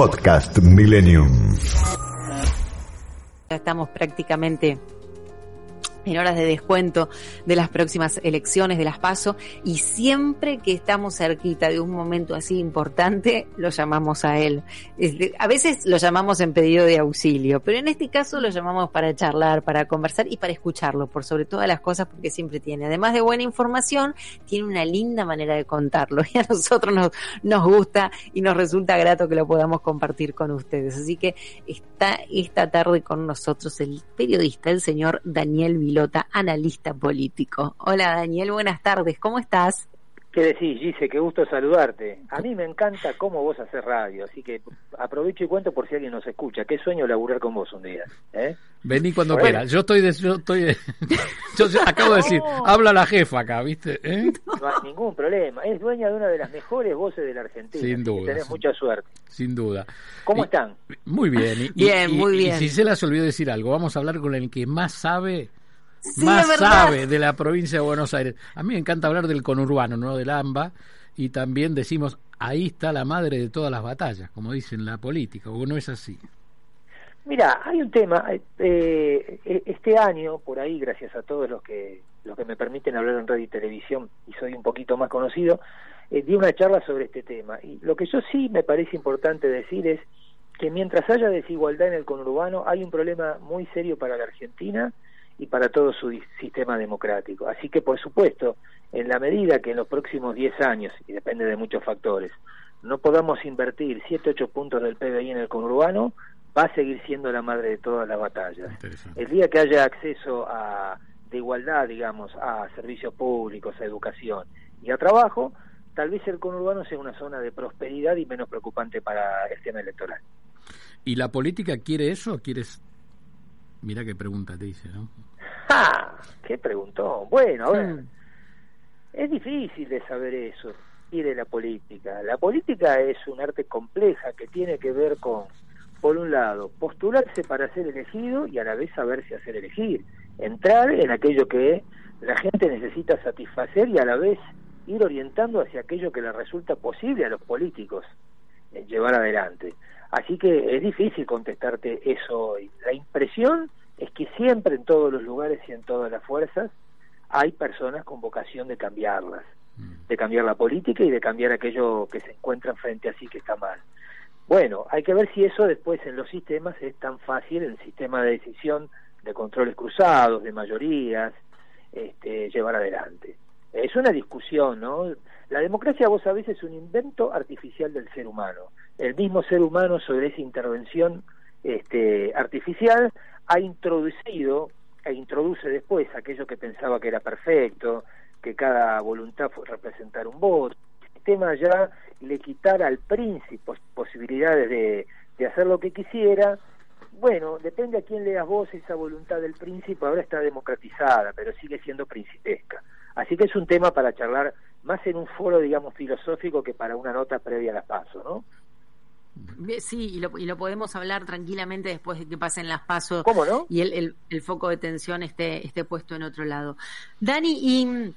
Podcast Millennium. Estamos prácticamente en horas de descuento de las próximas elecciones de las PASO y siempre que estamos cerquita de un momento así importante lo llamamos a él. A veces lo llamamos en pedido de auxilio, pero en este caso lo llamamos para charlar, para conversar y para escucharlo por sobre todas las cosas porque siempre tiene, además de buena información, tiene una linda manera de contarlo y a nosotros nos, gusta y nos resulta grato que lo podamos compartir con ustedes. Así que está esta tarde con nosotros el periodista, el señor Daniel Villar Pilota, analista político. Hola Daniel, buenas tardes, ¿cómo estás? ¿Qué decís, Gise? Qué gusto saludarte. A mí me encanta cómo vos haces radio, así que aprovecho y cuento por si alguien nos escucha. Qué sueño laburar con vos un día. ¿eh? Vení cuando quieras. Yo estoy, de, yo estoy, yo acabo de decir, habla la jefa acá, ¿viste? ¿Eh? No hay ningún problema. Es dueña de una de las mejores voces de la Argentina. Sin duda. Tenés mucha suerte. Sin duda. ¿Cómo están? Muy bien. bien, muy bien. Y si se las olvidó decir algo, vamos a hablar con el que más sabe más sabe de la provincia de Buenos Aires. A mí me encanta hablar del conurbano, ¿no? Del AMBA, y también decimos, ahí está la madre de todas las batallas, como dicen la política, o no es así. Mira, hay un tema, eh, eh, este año, por ahí, gracias a todos los que, los que me permiten hablar en radio y televisión, y soy un poquito más conocido, eh, di una charla sobre este tema. Y lo que yo sí me parece importante decir es que mientras haya desigualdad en el conurbano, hay un problema muy serio para la Argentina, y para todo su sistema democrático. Así que, por supuesto, en la medida que en los próximos 10 años, y depende de muchos factores, no podamos invertir 7, 8 puntos del PBI en el conurbano, va a seguir siendo la madre de todas las batallas. El día que haya acceso a, de igualdad, digamos, a servicios públicos, a educación y a trabajo, tal vez el conurbano sea una zona de prosperidad y menos preocupante para el tema electoral. ¿Y la política quiere eso? ¿Quieres Mira qué pregunta te hice, ¿no? ¡Ah! ¿Qué preguntó? Bueno, a ver. Es difícil de saber eso y de la política. La política es un arte compleja que tiene que ver con, por un lado, postularse para ser elegido y a la vez saberse hacer elegir. Entrar en aquello que la gente necesita satisfacer y a la vez ir orientando hacia aquello que le resulta posible a los políticos eh, llevar adelante. Así que es difícil contestarte eso hoy. La impresión es que siempre en todos los lugares y en todas las fuerzas hay personas con vocación de cambiarlas, mm. de cambiar la política y de cambiar aquello que se encuentra frente a sí que está mal. Bueno, hay que ver si eso después en los sistemas es tan fácil, el sistema de decisión de controles cruzados, de mayorías, este, llevar adelante. Es una discusión, ¿no? La democracia, vos sabés, es un invento artificial del ser humano. El mismo ser humano, sobre esa intervención este, artificial, ha introducido e introduce después aquello que pensaba que era perfecto, que cada voluntad fue representar un voto. El sistema ya le quitara al príncipe posibilidades de, de hacer lo que quisiera, bueno, depende a quién leas vos, esa voluntad del príncipe ahora está democratizada, pero sigue siendo principesca. Así que es un tema para charlar más en un foro, digamos, filosófico que para una nota previa a la paso, ¿no? Sí, y lo, y lo podemos hablar tranquilamente después de que pasen las pasos. ¿Cómo no? Y el, el, el foco de tensión esté, esté puesto en otro lado. Dani, y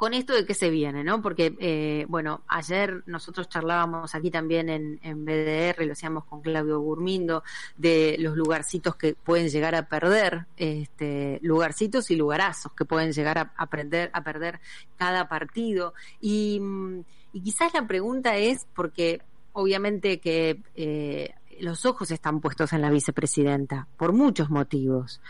con esto de qué se viene, ¿no? Porque, eh, bueno, ayer nosotros charlábamos aquí también en, en BDR, lo hacíamos con Claudio Gurmindo, de los lugarcitos que pueden llegar a perder, este, lugarcitos y lugarazos que pueden llegar a, a, a perder cada partido. Y, y quizás la pregunta es, porque obviamente que eh, los ojos están puestos en la vicepresidenta, por muchos motivos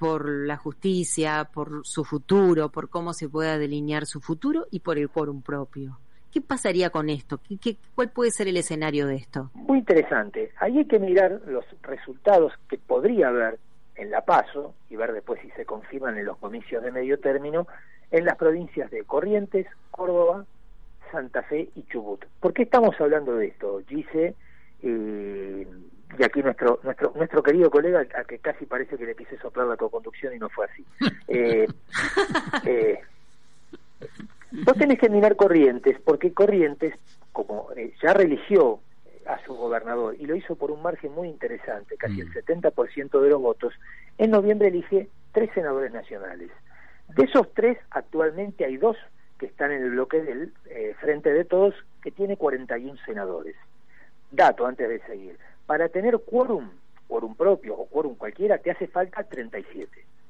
por la justicia, por su futuro, por cómo se pueda delinear su futuro y por el quórum propio. ¿Qué pasaría con esto? ¿Qué, qué, cuál puede ser el escenario de esto? Muy interesante. Ahí hay que mirar los resultados que podría haber en La Paso y ver después si se confirman en los comicios de medio término en las provincias de Corrientes, Córdoba, Santa Fe y Chubut. ¿Por qué estamos hablando de esto, Gise y y aquí nuestro nuestro nuestro querido colega a que casi parece que le quise soplar la co-conducción y no fue así eh, eh, vos tenés que mirar Corrientes porque Corrientes como eh, ya religió a su gobernador y lo hizo por un margen muy interesante casi el 70% mm. de los votos en noviembre elige tres senadores nacionales de esos tres actualmente hay dos que están en el bloque del Frente de Todos que tiene 41 senadores dato antes de seguir para tener quórum, quórum propio o quórum cualquiera, te hace falta 37.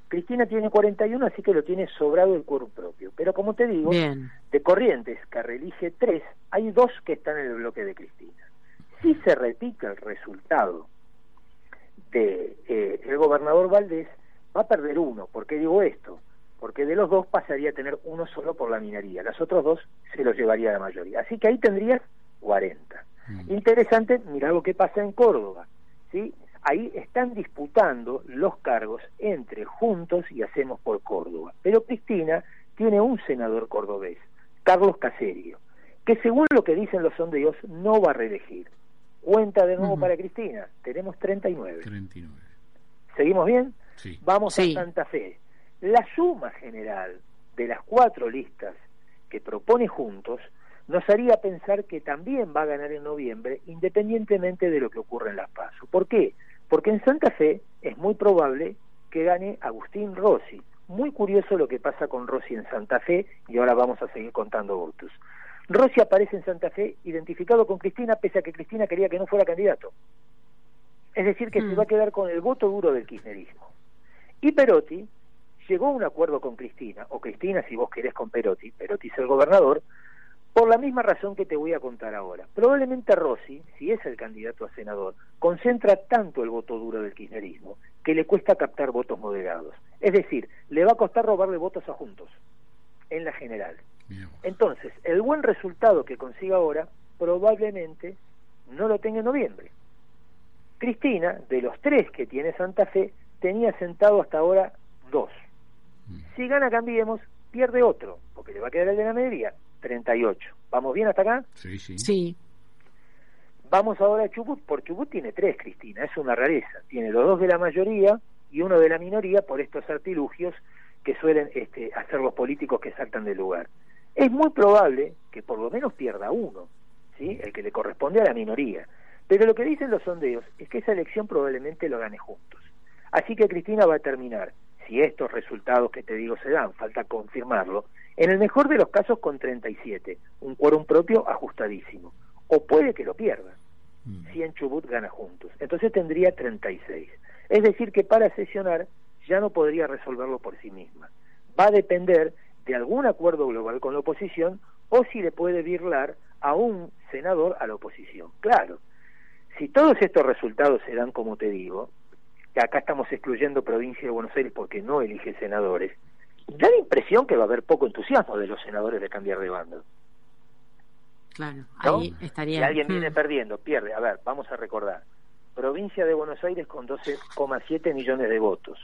Cristina tiene 41, así que lo tiene sobrado el quórum propio. Pero como te digo, de Corrientes, que reelige tres, hay dos que están en el bloque de Cristina. Si se repite el resultado de eh, el gobernador Valdés, va a perder uno. ¿Por qué digo esto? Porque de los dos pasaría a tener uno solo por la minería. Los otros dos se los llevaría la mayoría. Así que ahí tendrías 40. Mm. Interesante, mira lo que pasa en Córdoba. ¿sí? Ahí están disputando los cargos entre Juntos y Hacemos por Córdoba. Pero Cristina tiene un senador cordobés, Carlos Caserio, que según lo que dicen los sondeos no va a reelegir. Cuenta de nuevo para Cristina, tenemos 39. 39. ¿Seguimos bien? Sí. Vamos a Santa Fe. La suma general de las cuatro listas que propone Juntos nos haría pensar que también va a ganar en noviembre, independientemente de lo que ocurra en Las Paso. ¿Por qué? Porque en Santa Fe es muy probable que gane Agustín Rossi. Muy curioso lo que pasa con Rossi en Santa Fe y ahora vamos a seguir contando votos. Rossi aparece en Santa Fe identificado con Cristina pese a que Cristina quería que no fuera candidato. Es decir, que se mm. va a quedar con el voto duro del kirchnerismo. Y Perotti llegó a un acuerdo con Cristina, o Cristina si vos querés con Perotti, Perotti es el gobernador, por la misma razón que te voy a contar ahora. Probablemente Rossi, si es el candidato a senador, concentra tanto el voto duro del kirchnerismo que le cuesta captar votos moderados. Es decir, le va a costar robarle votos a Juntos, en la general. Entonces, el buen resultado que consiga ahora probablemente no lo tenga en noviembre. Cristina, de los tres que tiene Santa Fe, tenía sentado hasta ahora dos. Si gana Cambiemos, pierde otro, porque le va a quedar el de la mayoría, 38. ¿Vamos bien hasta acá? Sí, sí. Sí. Vamos ahora a Chubut, porque Chubut tiene tres, Cristina, es una rareza. Tiene los dos de la mayoría y uno de la minoría por estos artilugios que suelen este, hacer los políticos que saltan del lugar. Es muy probable que por lo menos pierda uno, ¿sí? el que le corresponde a la minoría. Pero lo que dicen los sondeos es que esa elección probablemente lo gane juntos. Así que Cristina va a terminar, si estos resultados que te digo se dan, falta confirmarlo, en el mejor de los casos con 37, un quórum propio ajustadísimo. O puede que lo pierda, mm. si en Chubut gana juntos. Entonces tendría 36. Es decir, que para sesionar ya no podría resolverlo por sí misma. Va a depender de algún acuerdo global con la oposición o si le puede virlar a un senador a la oposición. Claro, si todos estos resultados se dan como te digo, que acá estamos excluyendo provincia de Buenos Aires porque no elige senadores, da la impresión que va a haber poco entusiasmo de los senadores de cambiar de bando. Claro, ahí estaría. Si alguien viene hmm. perdiendo, pierde. A ver, vamos a recordar. Provincia de Buenos Aires con 12,7 millones de votos.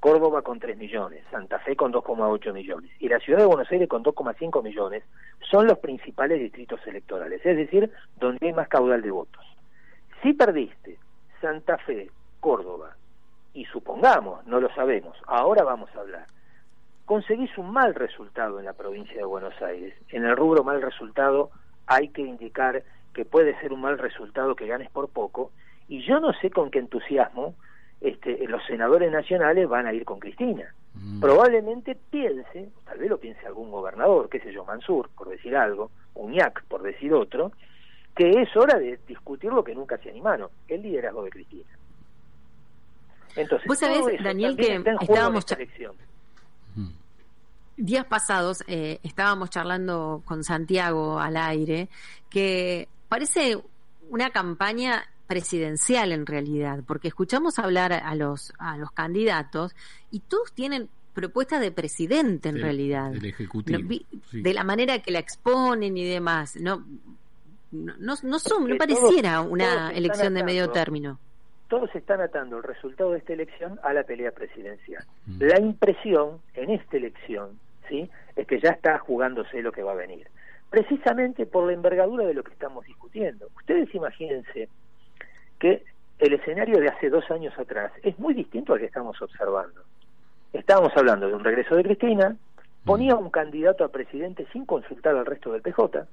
Córdoba con 3 millones, Santa Fe con 2,8 millones y la ciudad de Buenos Aires con 2,5 millones son los principales distritos electorales, es decir, donde hay más caudal de votos. Si perdiste Santa Fe, Córdoba y supongamos, no lo sabemos, ahora vamos a hablar, conseguís un mal resultado en la provincia de Buenos Aires. En el rubro mal resultado hay que indicar que puede ser un mal resultado que ganes por poco y yo no sé con qué entusiasmo este, los senadores nacionales van a ir con Cristina. Mm. Probablemente piense, tal vez lo piense algún gobernador, qué sé yo, Mansur, por decir algo, Uñac, por decir otro, que es hora de discutir lo que nunca se animaron, el liderazgo de Cristina. Entonces, vos sabés, Daniel, que estábamos días pasados eh, estábamos charlando con Santiago al aire, que parece una campaña presidencial en realidad, porque escuchamos hablar a los, a los candidatos y todos tienen propuestas de presidente en realidad. De la manera que la exponen y demás. No, no, no, son, no pareciera una elección de medio término. Todos están atando el resultado de esta elección a la pelea presidencial. Mm. La impresión en esta elección ¿sí? es que ya está jugándose lo que va a venir. Precisamente por la envergadura de lo que estamos discutiendo. Ustedes imagínense que el escenario de hace dos años atrás es muy distinto al que estamos observando. Estábamos hablando de un regreso de Cristina, ponía un candidato a presidente sin consultar al resto del PJ.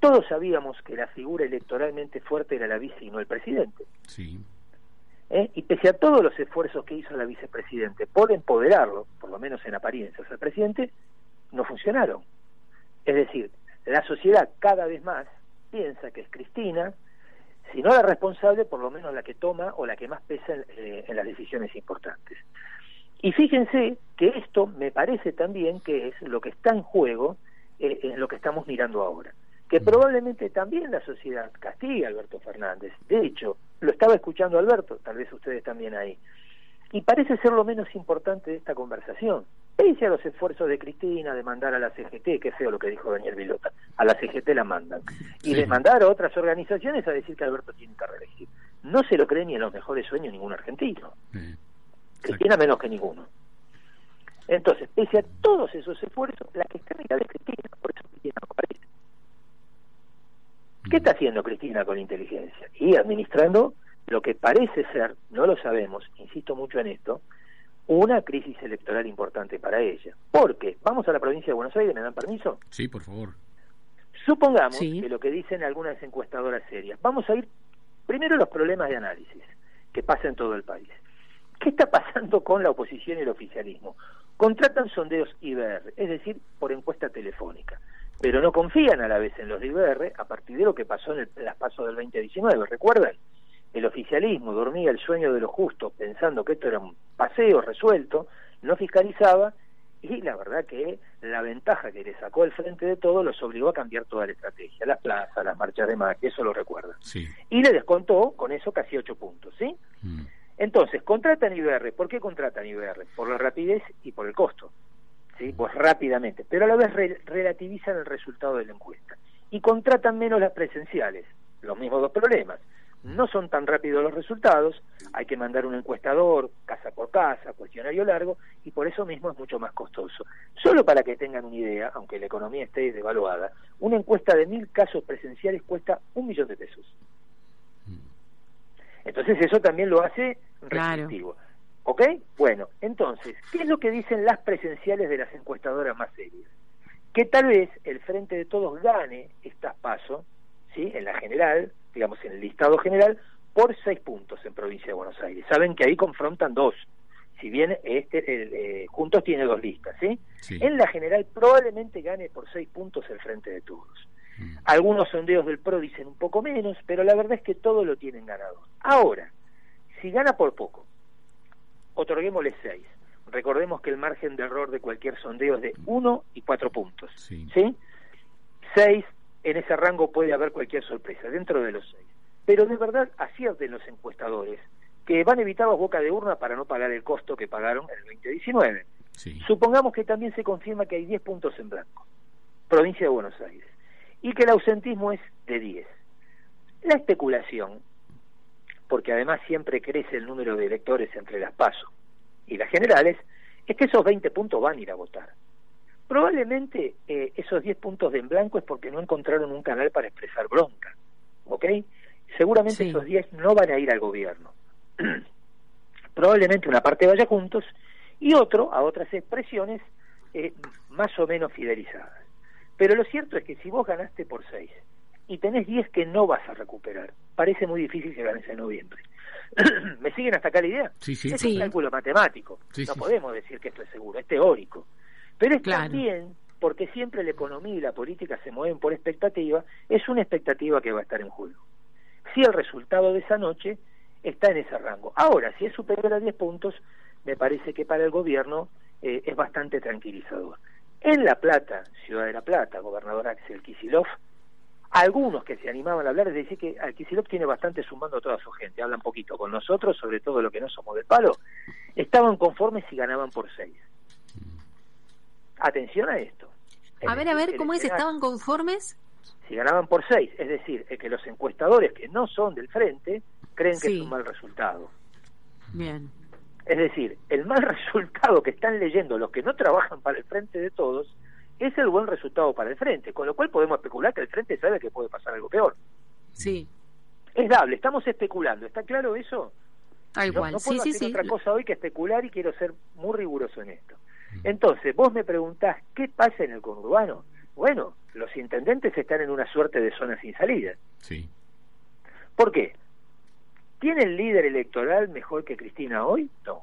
Todos sabíamos que la figura electoralmente fuerte era la vice y no el presidente. Sí. ¿Eh? Y pese a todos los esfuerzos que hizo la vicepresidente por empoderarlo, por lo menos en apariencias, al presidente, no funcionaron. Es decir, la sociedad cada vez más piensa que es Cristina, si no la responsable, por lo menos la que toma o la que más pesa en, eh, las decisiones importantes. Y fíjense que esto me parece también que es lo que está en juego eh, en lo que estamos mirando ahora. Que probablemente también la sociedad castiga a Alberto Fernández. De hecho, lo estaba escuchando Alberto, tal vez ustedes también ahí. Y parece ser lo menos importante de esta conversación. Pese a los esfuerzos de Cristina de mandar a la CGT, que feo lo que dijo Daniel Vilota, a la CGT la mandan, y de mandar a otras organizaciones a decir que Alberto tiene que reelegir. No se lo cree ni en los mejores sueños ningún argentino. Cristina menos que ninguno. Entonces, pese a todos esos esfuerzos, la que está en mitad es Cristina, por eso Cristina no aparece. ¿Qué está haciendo Cristina con inteligencia? Y administrando lo que parece ser, no lo sabemos, insisto mucho en esto, una crisis electoral importante para ella. Porque, vamos a la provincia de Buenos Aires, ¿me dan permiso? Sí, por favor. Supongamos que lo que dicen algunas encuestadoras serias, vamos a ir primero a los problemas de análisis que pasa en todo el país. ¿Qué está pasando con la oposición y el oficialismo? Contratan sondeos IBR, es decir, por encuesta telefónica pero no confían a la vez en los de IBR a partir de lo que pasó en, las pasos del 2019. ¿Recuerdan? El oficialismo dormía el sueño de lo justo pensando que esto era un paseo resuelto, no fiscalizaba y la verdad que la ventaja que le sacó el frente de todo los obligó a cambiar toda la estrategia, las plazas, las marchas de más, eso lo recuerda. Y le descontó con eso casi ocho puntos, ¿sí? Mm. Entonces, contratan IBR. ¿Por qué contratan IBR? Por la rapidez y por el costo. ¿Sí? pues rápidamente, pero a la vez relativizan el resultado de la encuesta y contratan menos las presenciales, los mismos dos problemas. No son tan rápidos los resultados, hay que mandar un encuestador casa por casa, cuestionario largo, y por eso mismo es mucho más costoso. Solo para que tengan una idea, aunque la economía esté devaluada, una encuesta de mil casos presenciales cuesta un millón de pesos. Mm. Entonces eso también lo hace restrictivo. ¿Ok? Bueno, entonces, ¿qué es lo que dicen las presenciales de las encuestadoras más serias? Que tal vez el Frente de Todos gane estas pasos, ¿sí? En la general, digamos, en el listado general, por seis puntos en provincia de Buenos Aires. Saben que ahí confrontan dos. Si bien este eh, juntos tiene dos listas, ¿sí? En la general probablemente gane por seis puntos el Frente de Todos. Mm. Algunos sondeos del PRO dicen un poco menos, pero la verdad es que todo lo tienen ganado. Ahora, si gana por poco, otorguémosle seis. Recordemos que el margen de error de cualquier sondeo es de uno y cuatro puntos. Sí. Seis, en ese rango puede haber cualquier sorpresa, dentro de los seis. Pero de verdad acierten los encuestadores que van evitados boca de urna para no pagar el costo que pagaron en el 2019. Supongamos que también se confirma que hay 10 puntos en blanco, provincia de Buenos Aires, y que el ausentismo es de 10. La especulación porque además siempre crece el número de electores entre las PASO y las generales, es que esos 20 puntos van a ir a votar. Probablemente eh, esos 10 puntos de en blanco es porque no encontraron un canal para expresar bronca, ¿ok? Seguramente esos 10 no van a ir al gobierno. Probablemente una parte vaya juntos y otro a otras expresiones eh, más o menos fidelizadas. Pero lo cierto es que si vos ganaste por 6 y tenés 10 que no vas a recuperar. Parece muy difícil que ganes en noviembre. ¿Me siguen hasta acá la idea? Sí, sí. Es un cálculo matemático. no podemos decir que esto es seguro, es teórico. Pero es también, porque siempre la economía y la política se mueven por expectativa, es una expectativa que va a estar en juego. Si el resultado de esa noche está en ese rango. Ahora, si es superior a 10 puntos, me parece que para el gobierno eh, es bastante tranquilizador. En La Plata, Ciudad de La Plata, gobernador Axel Kisilov, algunos que se animaban a hablar, es decir, que Alquisilop tiene bastante sumando a toda su gente, hablan poquito con nosotros, sobre todo lo que no somos del palo, estaban conformes si ganaban por seis. Atención a esto. A ver, a ver, ¿cómo es? ¿Estaban conformes? Si ganaban por seis, es decir, que los encuestadores que no son del frente creen que es un mal resultado. Bien. Es decir, el mal resultado que están leyendo los que no trabajan para el frente de todos es el buen resultado para el frente, con lo cual podemos especular que el frente sabe que puede pasar algo peor. Sí. es dable, estamos especulando, ¿está claro eso? Tal no, no puedo hacer otra cosa hoy que especular y quiero ser muy riguroso en esto. Entonces, vos me preguntás, ¿qué pasa en el conurbano? Bueno, los intendentes están en una suerte de zona sin salida. Sí. ¿Por qué? ¿Tiene el líder electoral mejor que Cristina hoy? No.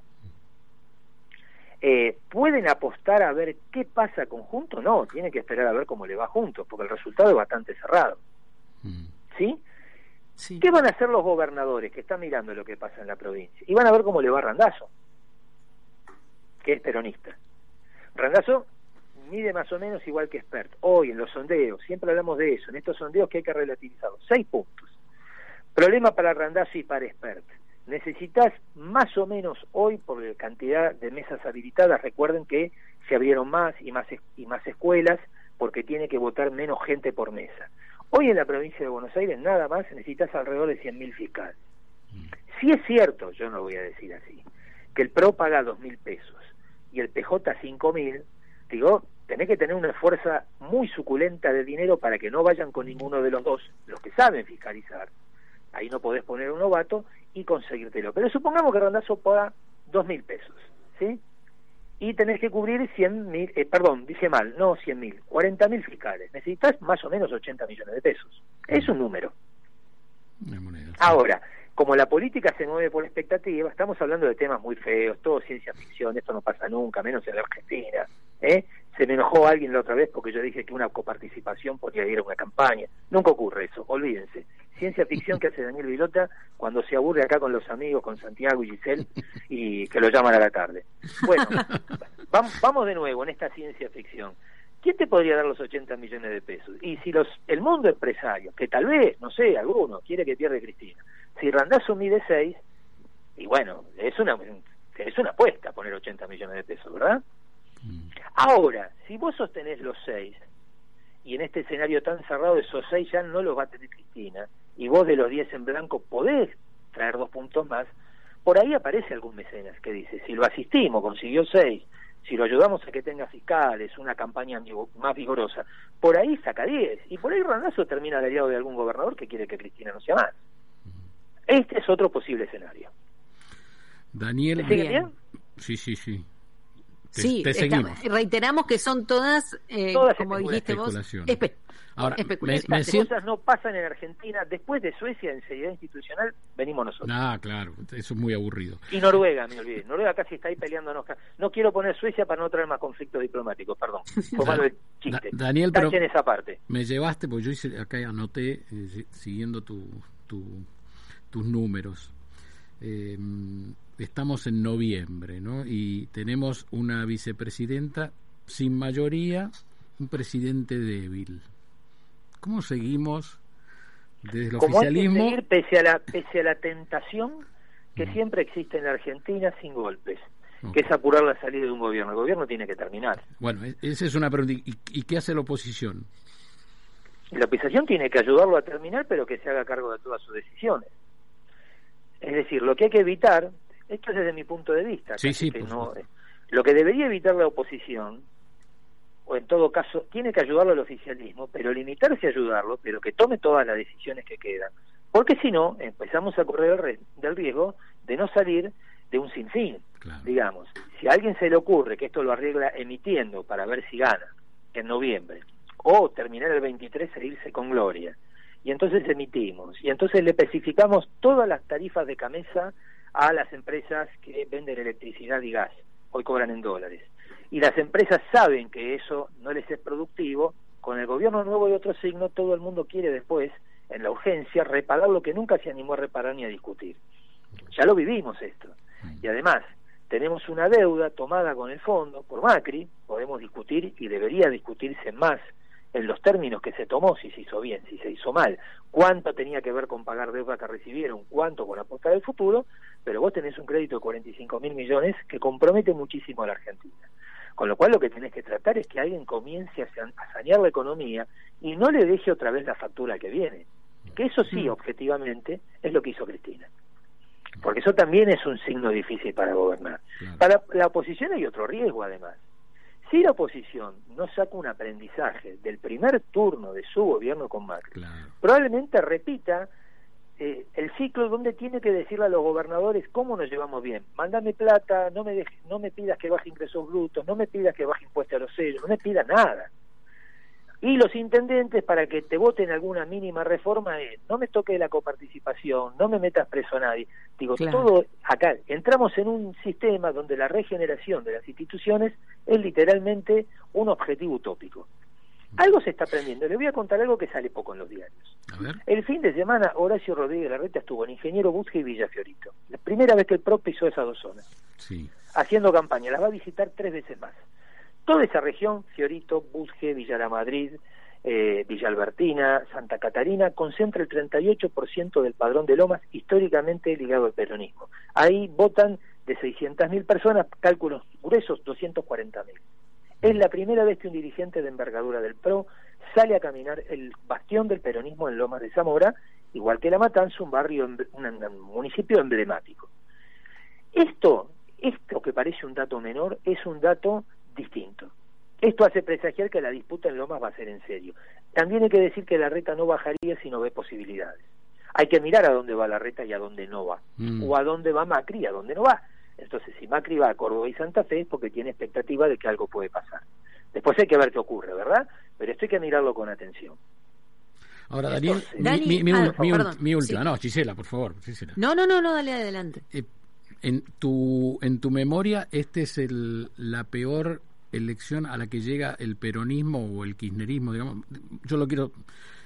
Eh, ¿Pueden apostar a ver qué pasa con Juntos? No, tienen que esperar a ver cómo le va Juntos, porque el resultado es bastante cerrado. Mm. ¿Sí? Sí. ¿Qué van a hacer los gobernadores que están mirando lo que pasa en la provincia? Y van a ver cómo le va Randazo, que es peronista. Randazo mide más o menos igual que Expert. Hoy en los sondeos, siempre hablamos de eso, en estos sondeos que hay que relativizarlos. Seis puntos. Problema para Randazo y para Expert. Necesitas más o menos hoy, por la cantidad de mesas habilitadas, recuerden que se abrieron más y más, y más escuelas porque tiene que votar menos gente por mesa. Hoy en la provincia de Buenos Aires nada más necesitas alrededor de 100.000 fiscales. Si es cierto, yo no voy a decir así, que el PRO paga 2.000 pesos y el PJ 5.000, digo, tenés que tener una fuerza muy suculenta de dinero para que no vayan con ninguno de los dos, los que saben fiscalizar. Ahí no podés poner un novato y conseguírtelo. Pero supongamos que Rondazo paga 2.000 pesos, ¿sí? y tenés que cubrir 100 mil, eh, perdón, dije mal, no 100 mil, 40 mil fiscales. Necesitas más o menos 80 millones de pesos. Es un número. Moneda, sí. Ahora, como la política se mueve por expectativa, estamos hablando de temas muy feos, todo ciencia ficción, esto no pasa nunca, menos en la Argentina. ¿eh? Se me enojó alguien la otra vez porque yo dije que una coparticipación podría ir a una campaña. Nunca ocurre eso, olvídense. Ciencia ficción que hace Daniel Vilota cuando se aburre acá con los amigos, con Santiago y Giselle, y que lo llaman a la tarde. Bueno, vamos, vamos de nuevo en esta ciencia ficción. ¿Quién te podría dar los 80 millones de pesos? Y si los el mundo empresario, que tal vez, no sé, alguno quiere que pierda Cristina, si Randazzo mide 6, y bueno, es una es una apuesta poner 80 millones de pesos, ¿verdad? Mm. Ahora, si vos sostenés los 6, y en este escenario tan cerrado esos 6 ya no los va a tener Cristina, y vos de los 10 en blanco podés traer dos puntos más, por ahí aparece algún mecenas que dice, si lo asistimos, consiguió 6, si lo ayudamos a que tenga fiscales, una campaña más vigorosa, por ahí saca 10, y por ahí Randazo termina al aliado de algún gobernador que quiere que Cristina no sea más. Este es otro posible escenario. Daniel, ¿Me siguen bien? sí, sí, sí. Te, sí, te está- reiteramos que son todas, eh, Todas como especulaciones. dijiste vos, Especulaciones. espe- Ahora, especulaciones. me siento... cosas no pasan en Argentina, después de Suecia en seriedad institucional, venimos nosotros. Ah, claro, eso es muy aburrido. Y Noruega, me olvidé. Noruega casi está ahí peleándonos. No quiero poner Suecia para no traer más conflictos diplomáticos, perdón. Fue malo el chiste. Da- Daniel, pero- Tachen esa parte. Me llevaste, porque yo hice, acá anoté, eh, si- siguiendo tu, tu- tus números. Eh, estamos en noviembre, ¿no? Y tenemos una vicepresidenta sin mayoría, un presidente débil. ¿Cómo seguimos desde el Como hay que oficialismo? seguir pese a la, pese a la tentación que Mm. siempre existe en la Argentina sin golpes, que es apurar la salida de un gobierno. El gobierno tiene que terminar. Bueno, e- esa es una pregunta. ¿Y, y qué hace la oposición? La oposición tiene que ayudarlo a terminar, pero que se haga cargo de todas sus decisiones. Es decir, lo que hay que evitar, esto es desde mi punto de vista, Sí, sí, que no- lo que debería evitar la oposición, o en todo caso, tiene que ayudarlo al oficialismo, pero limitarse a ayudarlo, pero que tome todas las decisiones que quedan. Porque si no, empezamos a correr el re- del riesgo de no salir de un sinfín. Claro. Digamos, si a alguien se le ocurre que esto lo arregla emitiendo para ver si gana en noviembre, o terminar el 23 e irse con gloria, y entonces emitimos, y entonces le especificamos todas las tarifas de camisa a las empresas que venden electricidad y gas, hoy cobran en dólares. Y las empresas saben que eso no les es productivo, con el gobierno nuevo y otro signo, todo el mundo quiere después, en la urgencia, reparar lo que nunca se animó a reparar ni a discutir. Ya lo vivimos esto. Y además, tenemos una deuda tomada con el fondo por Macri, podemos discutir y debería discutirse más en los términos que se tomó, si se hizo bien, si se hizo mal, cuánto tenía que ver con pagar deuda que recibieron, cuánto con apostar del futuro, pero vos tenés un crédito de 45 mil millones que compromete muchísimo a la Argentina. Con lo cual lo que tenés que tratar es que alguien comience a sa- a sanear la economía y no le deje otra vez la factura que viene. Que eso sí, objetivamente, es lo que hizo Cristina. Porque eso también es un signo difícil para gobernar. Claro. Para la oposición hay otro riesgo, además. Si la oposición no saca un aprendizaje del primer turno de su gobierno con Macri, Claro. probablemente repita eh, el ciclo donde tiene que decirle a los gobernadores cómo nos llevamos bien. Mándame plata, no me, no me pidas que baje ingresos brutos, no me pidas que baje impuestos a los sellos, no me pidas nada. Y los intendentes, para que te voten alguna mínima reforma, es, no me toque la coparticipación, no me metas preso a nadie. Digo, todo acá, entramos en un sistema donde la regeneración de las instituciones es literalmente un objetivo utópico. Algo se está aprendiendo. Le voy a contar algo que sale poco en los diarios. El fin de semana, Horacio Rodríguez Larreta estuvo en Ingeniero Busque y Villafiorito. La primera vez que el PRO pisó esas dos zonas. Sí. Haciendo campaña. Las va a visitar tres veces más. Toda esa región, Fiorito, Busque, Villa La Madrid, eh, Villa Albertina, Santa Catarina, concentra el 38% del padrón de Lomas históricamente ligado al peronismo. Ahí votan de 600.000 personas, cálculos gruesos, 240.000. Es la primera vez que un dirigente de envergadura del PRO sale a caminar el bastión del peronismo en Lomas de Zamora, igual que La Matanza, un barrio, un municipio emblemático. Esto, esto que parece un dato menor, es un dato distinto. Esto hace presagiar que la disputa en Lomas va a ser en serio. También hay que decir que la reta no bajaría si no ve posibilidades. Hay que mirar a dónde va la reta y a dónde no va. Mm. O a dónde va Macri y a dónde no va. Entonces, si Macri va a Córdoba y Santa Fe es porque tiene expectativa de que algo puede pasar. Después hay que ver qué ocurre, ¿verdad? Pero esto hay que mirarlo con atención. Ahora, Daniel, mi, mi, mi, última, no, Gisela, por favor. No, no, no, no, dale adelante. Eh, en tu, en tu memoria, ¿este es el, la peor elección a la que llega el peronismo o el kirchnerismo? Digamos? Yo lo quiero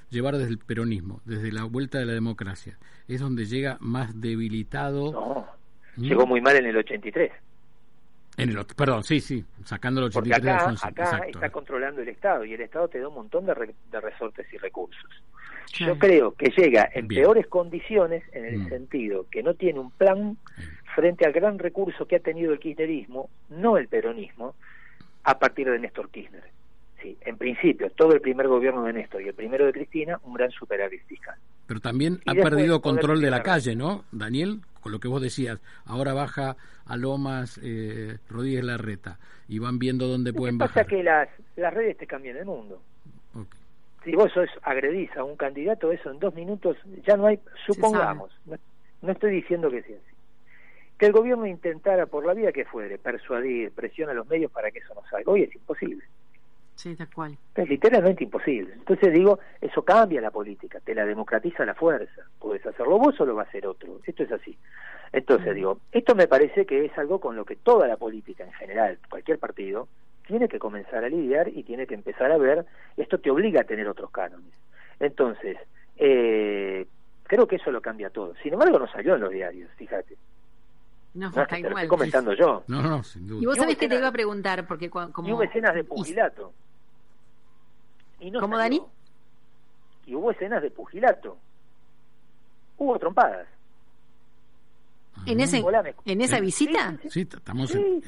llevar desde el peronismo, desde la vuelta de la democracia. ¿Es donde llega más debilitado? No, ¿Mm? llegó muy mal en el 83. En el, perdón, sí, sí, sacando el 83 Porque acá, acá está controlando el Estado y el Estado te da un montón de, de resortes y recursos. Yo creo que llega en peores condiciones en el mm. sentido que no tiene un plan frente al gran recurso que ha tenido el kirchnerismo, no el peronismo, a partir de Néstor Kirchner. Sí, en principio, todo el primer gobierno de Néstor y el primero de Cristina, un gran superávit fiscal. Pero también ha perdido control de la calle, ¿no, Daniel? Con lo que vos decías, ahora baja a Lomas eh, Rodríguez Larreta y van viendo dónde pueden pasa bajar. que las, las redes te cambian el mundo. Si vos sos, agredís a un candidato, eso en dos minutos ya no hay, supongamos, no, estoy diciendo que sea así, que el gobierno intentara por la vía que fuere persuadir, presión a los medios para que eso no salga. Hoy es imposible. Sí, tal cual. Es literalmente imposible. Entonces digo, eso cambia la política, te la democratiza la fuerza. Puedes hacerlo vos o lo va a hacer otro. Esto es así. Entonces digo, esto me parece que es algo con lo que toda la política en general, cualquier partido, tiene que comenzar a lidiar y tiene que empezar a ver, esto te obliga a tener otros cánones. Entonces, eh, creo que eso lo cambia todo. Sin embargo, no salió en los diarios, fíjate. No, está igual. Lo estoy comentando yo. No, no, sin duda. Y vos sabés que te iba a preguntar, porque como... Y hubo escenas de pugilato. ¿Cómo, Dani? Y hubo escenas de pugilato. Hubo trompadas. ¿En, ese, ¿En esa visita? Sí, estamos en,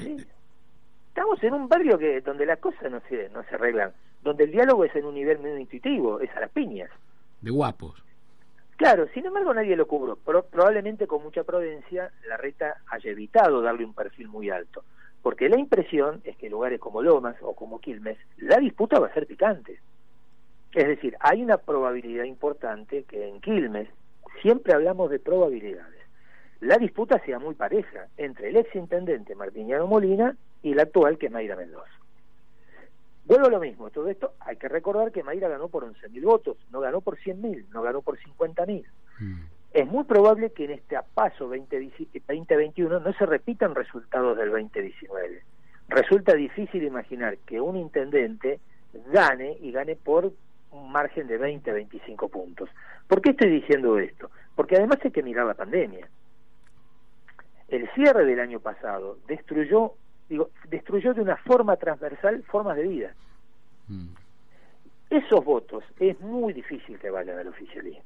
estamos en un barrio que donde las cosas no se, no se arreglan, donde el diálogo es en un nivel medio intuitivo, es a las piñas. De guapos. Claro, sin embargo nadie lo cubrió. probablemente con mucha prudencia la reta haya evitado darle un perfil muy alto. Porque la impresión es que en lugares como Lomas o como Quilmes, la disputa va a ser picante. Es decir, hay una probabilidad importante que en Quilmes, siempre hablamos de probabilidades, la disputa sea muy pareja entre el ex intendente Martiniano Molina y el actual que es Mayra Mendoza. Vuelvo a lo mismo, todo esto hay que recordar que Mayra ganó por 11.000 votos, no ganó por 100.000, no ganó por 50.000. Mm. Es muy probable que en este paso 2021 no se repitan resultados del 2019. Resulta difícil imaginar que un intendente gane y gane por un margen de 20, 25 puntos. ¿Por qué estoy diciendo esto? Porque además hay que mirar la pandemia. El cierre del año pasado destruyó, digo, destruyó de una forma transversal formas de vida. Mm. Esos votos es muy difícil que vayan al oficialismo.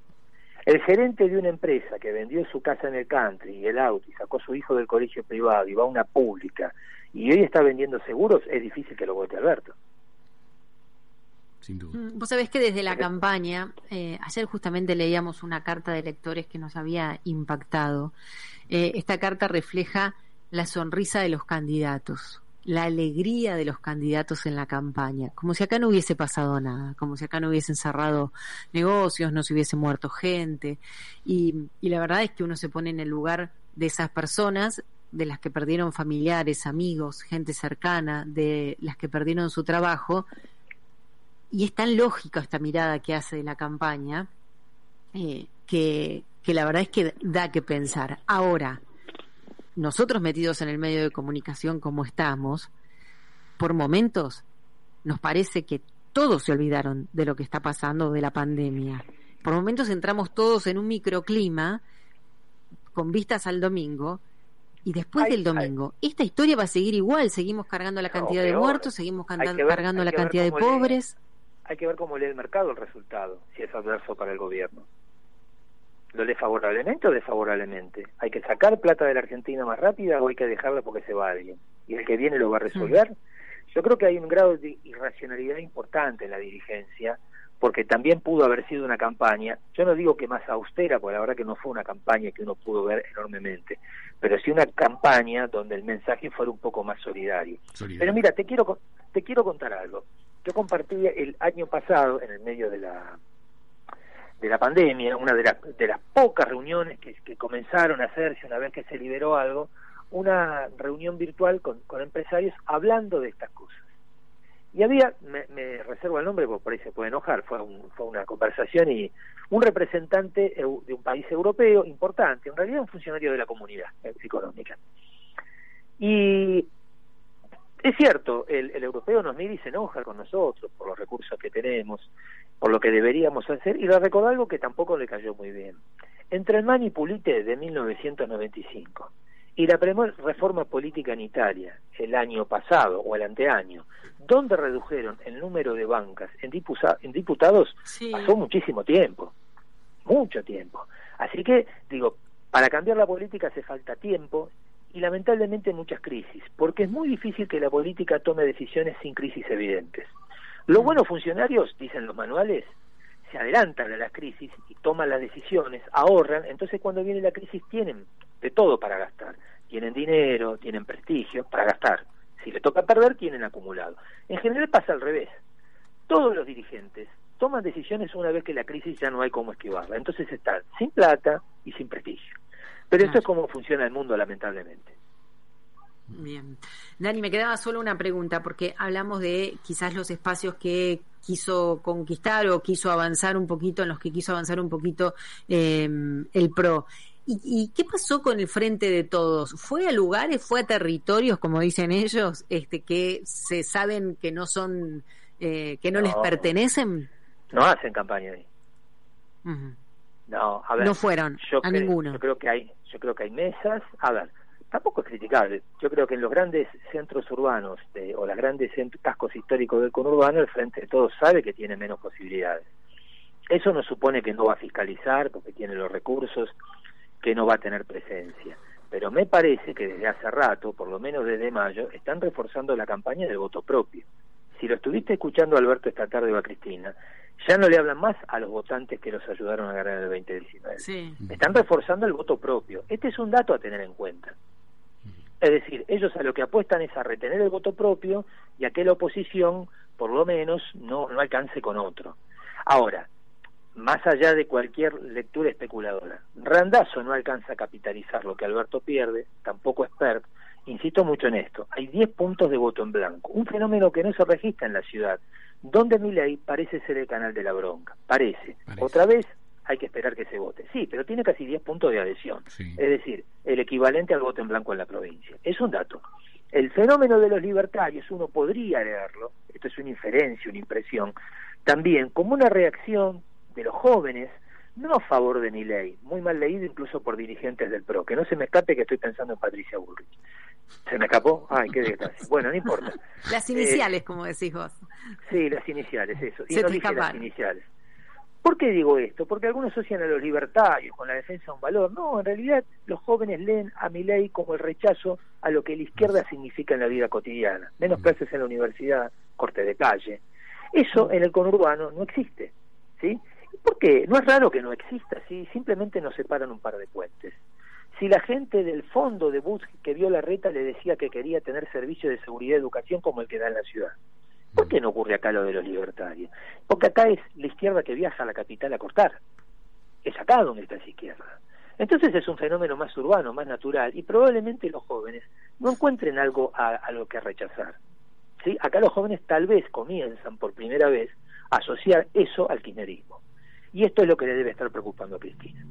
El gerente de una empresa que vendió su casa en el country y el auto y sacó a su hijo del colegio privado y va a una pública y hoy está vendiendo seguros, es difícil que lo vote Alberto. Mm, vos sabés que desde la campaña, eh, ayer justamente leíamos una carta de lectores que nos había impactado. Eh, esta carta refleja la sonrisa de los candidatos la alegría de los candidatos en la campaña, como si acá no hubiese pasado nada, como si acá no hubiesen cerrado negocios, no se hubiese muerto gente. Y, y la verdad es que uno se pone en el lugar de esas personas de las que perdieron familiares, amigos, gente cercana, de las que perdieron su trabajo. Y es tan lógica esta mirada que hace de la campaña eh, que, que la verdad es que da que pensar. Ahora, nosotros metidos en el medio de comunicación como estamos, por momentos nos parece que todos se olvidaron de lo que está pasando de la pandemia. Por momentos entramos todos en un microclima con vistas al domingo y después del domingo, esta historia va a seguir igual, seguimos cargando la cantidad de muertos, seguimos cargando la cantidad de pobres. Hay que ver cómo lee el mercado el resultado, si es adverso para el gobierno. ¿Lo lee favorablemente o desfavorablemente? ¿Hay que sacar plata de la Argentina más rápida o hay que dejarla porque se va alguien? ¿Y el que viene lo va a resolver? Yo creo que hay un grado de irracionalidad importante en la dirigencia porque también pudo haber sido una campaña, yo no digo que más austera, porque la verdad que no fue una campaña que uno pudo ver enormemente, pero sí una campaña donde el mensaje fuera un poco más solidario. Pero mira, te quiero te quiero contar algo. Yo compartí el año pasado, en el medio de la de la pandemia, una de, de las pocas reuniones que, que comenzaron a hacerse una vez que se liberó algo, una reunión virtual con, con empresarios hablando de estas cosas. Y había, me, reservo el nombre porque por ahí se puede enojar, fue, fue una conversación y un representante de un país europeo importante, en realidad un funcionario de la comunidad económica. Y es cierto, el, el, europeo nos mira y se enoja con nosotros por los recursos que tenemos, por lo que deberíamos hacer, y le recordó algo que tampoco le cayó muy bien. Entre el Manipulite de 1995 y la reforma política en Italia el año pasado o el anteaño, donde redujeron el número de bancas en, en diputados, pasó muchísimo tiempo, mucho tiempo. Así que, digo, para cambiar la política hace falta tiempo y lamentablemente muchas crisis, porque es muy difícil que la política tome decisiones sin crisis evidentes. Los mm. buenos funcionarios, dicen los manuales, se adelantan a las crisis y toman las decisiones, ahorran, entonces cuando viene la crisis tienen de todo para gastar. Tienen dinero, tienen prestigio para gastar. Si le toca perder, tienen acumulado. En general pasa al revés. Todos los dirigentes toman decisiones una vez que la crisis ya no hay cómo esquivarla. Entonces están sin plata y sin prestigio. Pero esto es como funciona el mundo, lamentablemente. Bien. Dani, me quedaba solo una pregunta, porque hablamos de quizás los espacios que quiso conquistar o quiso avanzar un poquito, en los que quiso avanzar un poquito eh, el PRO. ¿Y, qué pasó con el frente de todos? ¿Fue a lugares, fue a territorios, como dicen ellos, este, que se saben que no son, eh, que no, les pertenecen? No hacen campaña ahí. No, a ver. No fueron a ninguno. Yo creo que hay, yo creo que hay mesas. A ver, tampoco es criticable. Yo creo que en los grandes centros urbanos o los grandes cascos históricos del conurbano, el frente de todos sabe que tiene menos posibilidades. Eso no supone que no va a fiscalizar porque tiene los recursos que no va a tener presencia. Pero me parece que desde hace rato, por lo menos desde mayo, están reforzando la campaña del voto propio. Si lo estuviste escuchando Alberto esta tarde o a Cristina, ya no le hablan más a los votantes que los ayudaron a ganar el 2019. Están reforzando el voto propio. Este es un dato a tener en cuenta. Es decir, ellos a lo que apuestan es a retener el voto propio y a que la oposición, por lo menos, no, no alcance con otro. Ahora, más allá de cualquier lectura especuladora. Randazo no alcanza a capitalizar lo que Alberto pierde, tampoco Spert. Insisto mucho en esto, hay 10 puntos de voto en blanco, un fenómeno que no se registra en la ciudad, donde ley parece ser el canal de la bronca, parece. Otra vez hay que esperar que se vote. Sí, pero tiene casi 10 puntos de adhesión, es decir, el equivalente al voto en blanco en la provincia. Es un dato. El fenómeno de los libertarios, uno podría leerlo, esto es una inferencia, una impresión, también como una reacción de los jóvenes, no a favor de mi ley, muy mal leído incluso por dirigentes del PRO, que no se me escape que estoy pensando en Patricia Bullrich. ¿Se me escapó? Ay, qué desgracia. Bueno, no importa. Las iniciales, como decís vos. Sí, las iniciales, eso. Y no dije las iniciales. ¿Por qué digo esto? Porque algunos asocian a los libertarios con la defensa de un valor. No, en realidad los jóvenes leen a mi ley como el rechazo a lo que la izquierda significa en la vida cotidiana. Menos clases en la universidad, corte de calle. Eso en el conurbano no existe. ¿sí? Porque no es raro que no exista, ¿sí? simplemente nos separan un par de puentes. si la gente del fondo de bus que vio la reta le decía que quería tener servicio de seguridad y educación como el que da en la ciudad. ¿Por qué no ocurre acá lo de los libertarios? Porque acá es la izquierda que viaja a la capital a cortar. Es acá donde está esa izquierda. Entonces es un fenómeno más urbano, más natural, y probablemente los jóvenes no encuentren algo a, lo que rechazar. ¿Sí? Acá los jóvenes tal vez comienzan por primera vez a asociar eso al kirchnerismo. Y esto es lo que le debe estar preocupando a Cristina.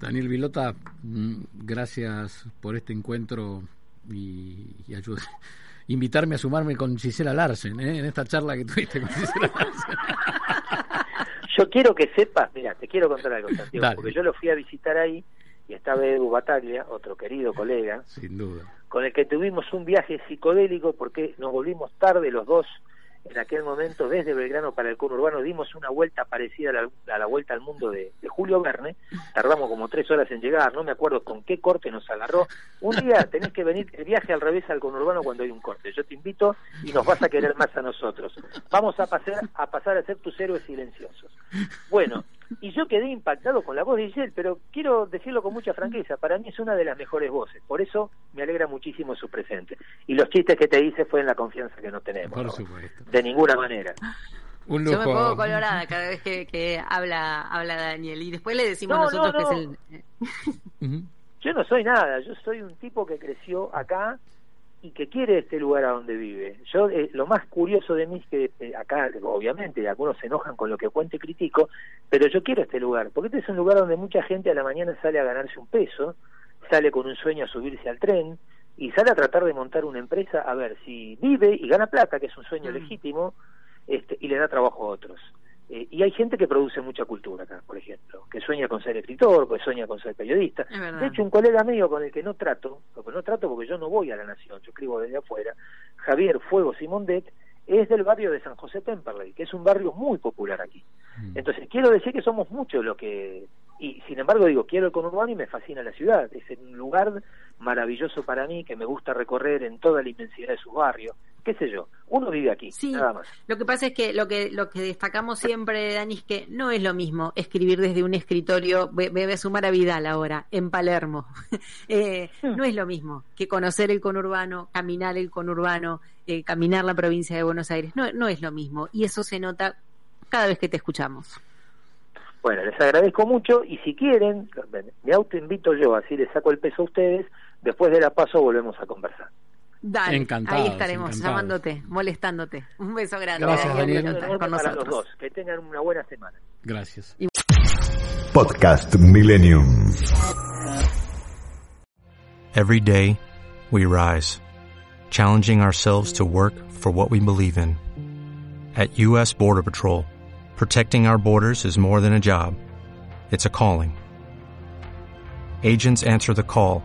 Daniel Vilota, mm, gracias por este encuentro y, y invitarme a sumarme con Gisela Larsen, ¿eh? en esta charla que tuviste con Gisela Larsen. Yo quiero que sepas, mira, te quiero contar algo, Santiago, porque yo lo fui a visitar ahí y estaba Edu Bataglia, otro querido colega, sin duda, con el que tuvimos un viaje psicodélico porque nos volvimos tarde los dos en aquel momento desde Belgrano para el conurbano dimos una vuelta parecida a la, vuelta al mundo de, Julio Verne, tardamos como tres horas en llegar, no me acuerdo con qué corte nos agarró. Un día tenés que venir el viaje al revés al conurbano cuando hay un corte, yo te invito y nos vas a querer más a nosotros. Vamos a pasar a, pasar a ser tus héroes silenciosos. Bueno, y yo quedé impactado con la voz de Giselle, pero quiero decirlo con mucha franqueza, para mí es una de las mejores voces, por eso me alegra muchísimo su presente. Y los chistes que te hice fue en la confianza que no tenemos. Por supuesto. De ninguna manera. Un Yo me pongo colorada cada vez que, habla, habla Daniel y después le decimos nosotros que es el... Yo no soy nada, yo soy un tipo que creció acá y que quiere este lugar a donde vive. Yo eh, lo más curioso de mí es que eh, acá, obviamente, algunos se enojan con lo que cuento y critico, pero yo quiero este lugar, porque este es un lugar donde mucha gente a la mañana sale a ganarse un peso, sale con un sueño a subirse al tren y sale a tratar de montar una empresa a ver si vive y gana plata, que es un sueño mm. legítimo, este, y le da trabajo a otros. Eh, y hay gente que produce mucha cultura acá, por ejemplo, que sueña con ser escritor, que sueña con ser periodista. De hecho, un colega mío con el que no trato, porque no trato porque yo no voy a la Nación, yo escribo desde afuera, Javier Fuego Simondet, es del barrio de San José Temperley, que es un barrio muy popular aquí. Mm. Entonces, quiero decir que somos muchos los que... Y sin embargo, digo, quiero el conurbano y me fascina la ciudad. Es un lugar maravilloso para mí, que me gusta recorrer en toda la inmensidad de sus barrios qué sé yo, uno vive aquí, nada más. Lo que pasa es que lo que lo que destacamos siempre, Dani, es que no es lo mismo escribir desde un escritorio, voy, a sumar a Vidal ahora, en Palermo. Eh, hmm. no es lo mismo que conocer el conurbano, caminar el conurbano, eh, caminar la provincia de Buenos Aires. No, no es lo mismo. Y eso se nota cada vez que te escuchamos. Bueno, les agradezco mucho y si quieren, me autoinvito yo, así les saco el peso a ustedes, después de la paso volvemos a conversar. Dale, ahí estaremos llamándote, molestándote. Un beso grande. Gracias, Daniel. Con para los dos. Que tengan una buena semana. Gracias. Podcast Millennium. Every day, we rise, challenging ourselves to work for what we believe in. At U.S. Border Patrol, protecting our borders is more than a job, it's a calling. Agents answer the call